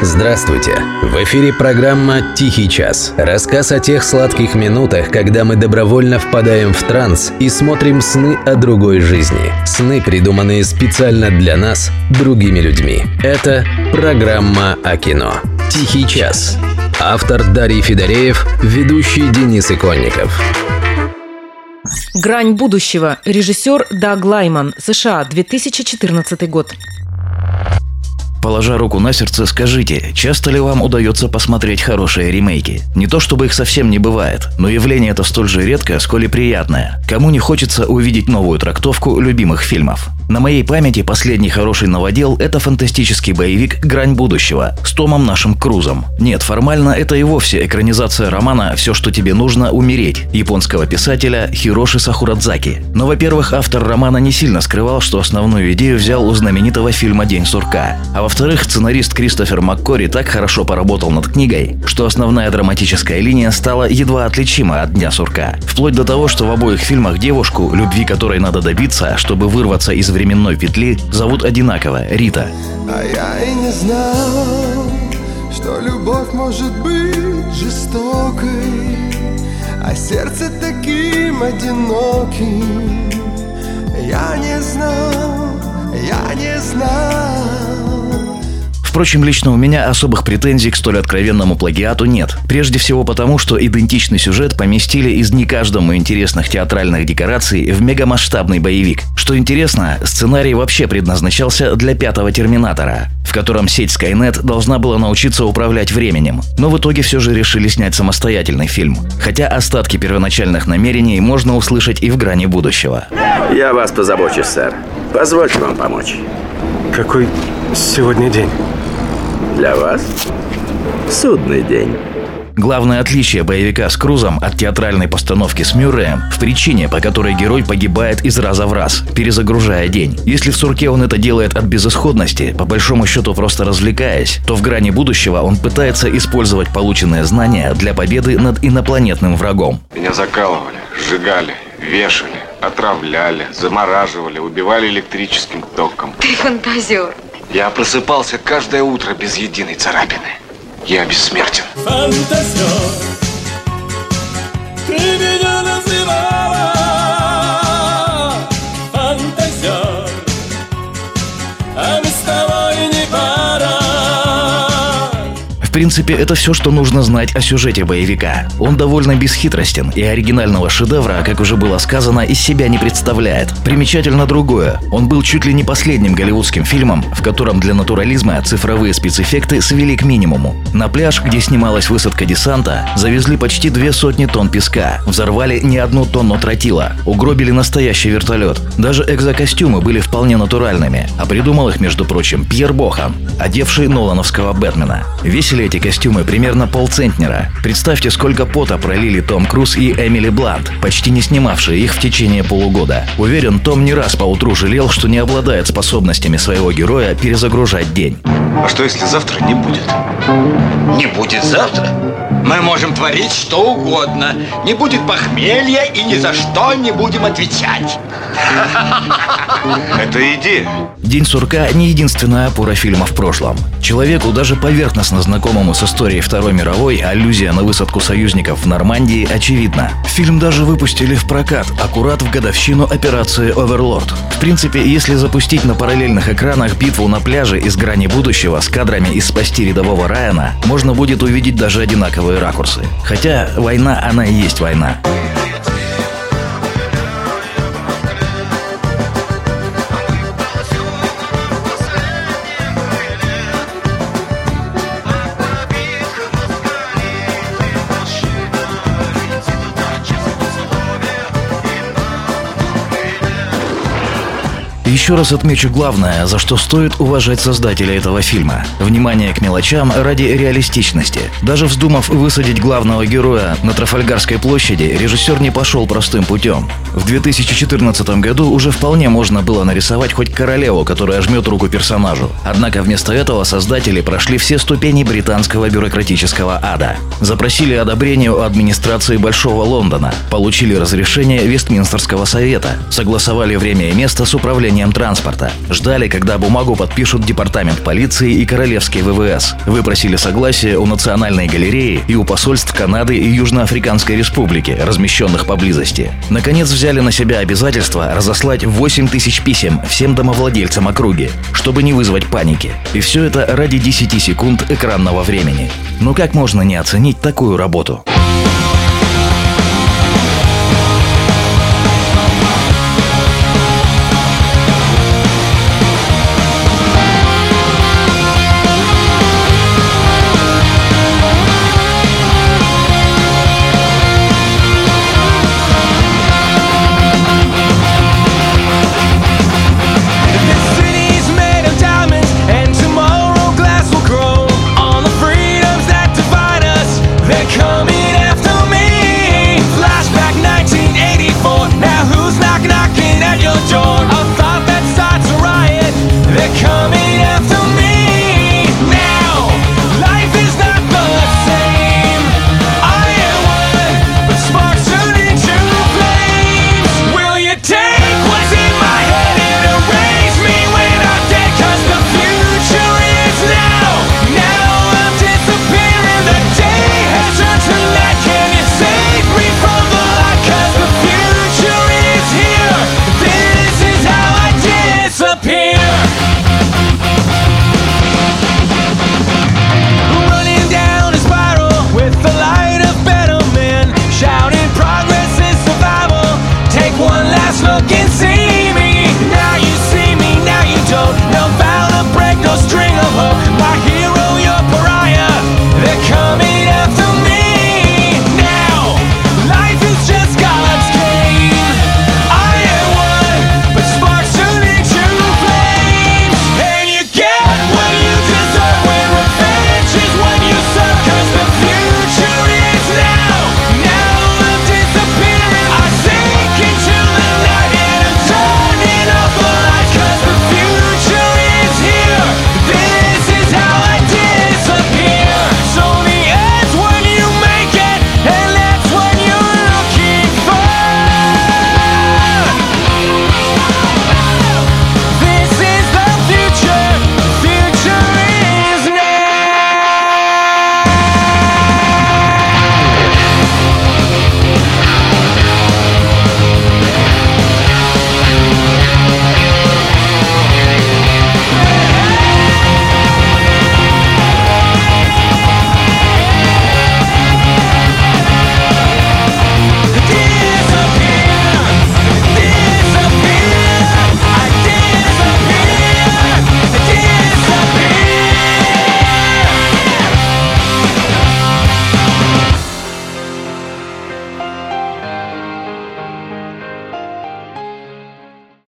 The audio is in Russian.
Здравствуйте! В эфире программа «Тихий час». Рассказ о тех сладких минутах, когда мы добровольно впадаем в транс и смотрим сны о другой жизни. Сны, придуманные специально для нас, другими людьми. Это программа о кино. «Тихий час». Автор Дарий Федореев, ведущий Денис Иконников. «Грань будущего». Режиссер Даг Лайман. США. 2014 год. Положа руку на сердце, скажите, часто ли вам удается посмотреть хорошие ремейки? Не то чтобы их совсем не бывает, но явление это столь же редкое, сколь и приятное. Кому не хочется увидеть новую трактовку любимых фильмов? На моей памяти последний хороший новодел – это фантастический боевик «Грань будущего» с Томом нашим Крузом. Нет, формально это и вовсе экранизация романа «Все, что тебе нужно – умереть» японского писателя Хироши Сахурадзаки. Но, во-первых, автор романа не сильно скрывал, что основную идею взял у знаменитого фильма «День сурка». А во-вторых, сценарист Кристофер МакКори так хорошо поработал над книгой, что основная драматическая линия стала едва отличима от «Дня сурка». Вплоть до того, что в обоих фильмах девушку, любви которой надо добиться, чтобы вырваться из временной петли зовут одинаково – Рита. А я и не знал, что любовь может быть жестокой, а сердце таким одиноким. Я не знал, я не знал. Впрочем, лично у меня особых претензий к столь откровенному плагиату нет. Прежде всего потому, что идентичный сюжет поместили из не каждому интересных театральных декораций в мегамасштабный боевик. Что интересно, сценарий вообще предназначался для пятого Терминатора, в котором сеть Skynet должна была научиться управлять временем. Но в итоге все же решили снять самостоятельный фильм. Хотя остатки первоначальных намерений можно услышать и в грани будущего. Я вас позабочусь, сэр. Позвольте вам помочь. Какой сегодня день? Для вас судный день. Главное отличие боевика с Крузом от театральной постановки с Мюрреем в причине, по которой герой погибает из раза в раз, перезагружая день. Если в Сурке он это делает от безысходности, по большому счету просто развлекаясь, то в грани будущего он пытается использовать полученные знания для победы над инопланетным врагом. Меня закалывали, сжигали, вешали, отравляли, замораживали, убивали электрическим током. Ты фантазер. Я просыпался каждое утро без единой царапины. Я бессмертен. Фантазер, принципе, это все, что нужно знать о сюжете боевика. Он довольно бесхитростен и оригинального шедевра, как уже было сказано, из себя не представляет. Примечательно другое. Он был чуть ли не последним голливудским фильмом, в котором для натурализма цифровые спецэффекты свели к минимуму. На пляж, где снималась высадка десанта, завезли почти две сотни тонн песка, взорвали не одну тонну тротила, угробили настоящий вертолет. Даже экзокостюмы были вполне натуральными, а придумал их, между прочим, Пьер Бохан, одевший Нолановского Бэтмена. Весили эти костюмы примерно полцентнера. Представьте, сколько пота пролили Том Круз и Эмили Блант, почти не снимавшие их в течение полугода. Уверен, Том не раз поутру жалел, что не обладает способностями своего героя перезагружать день. А что если завтра не будет? Не будет завтра. Мы можем творить что угодно. Не будет похмелья и ни за что не будем отвечать. Это идея. День сурка не единственная опора фильма в прошлом. Человеку, даже поверхностно знакомому с историей Второй мировой, аллюзия на высадку союзников в Нормандии очевидна. Фильм даже выпустили в прокат, аккурат в годовщину операции «Оверлорд». В принципе, если запустить на параллельных экранах битву на пляже из грани будущего с кадрами из «Спасти рядового Райана», можно будет увидеть даже одинаковые ракурсы. Хотя война, она и есть война. Еще раз отмечу главное, за что стоит уважать создателя этого фильма. Внимание к мелочам ради реалистичности. Даже вздумав высадить главного героя на Трафальгарской площади, режиссер не пошел простым путем. В 2014 году уже вполне можно было нарисовать хоть королеву, которая жмет руку персонажу. Однако вместо этого создатели прошли все ступени британского бюрократического ада. Запросили одобрение у администрации Большого Лондона, получили разрешение Вестминстерского совета, согласовали время и место с управлением движением транспорта. Ждали, когда бумагу подпишут Департамент полиции и Королевский ВВС. Выпросили согласие у Национальной галереи и у посольств Канады и Южноафриканской Республики, размещенных поблизости. Наконец взяли на себя обязательство разослать 8 тысяч писем всем домовладельцам округи, чтобы не вызвать паники. И все это ради 10 секунд экранного времени. Ну как можно не оценить такую работу? looking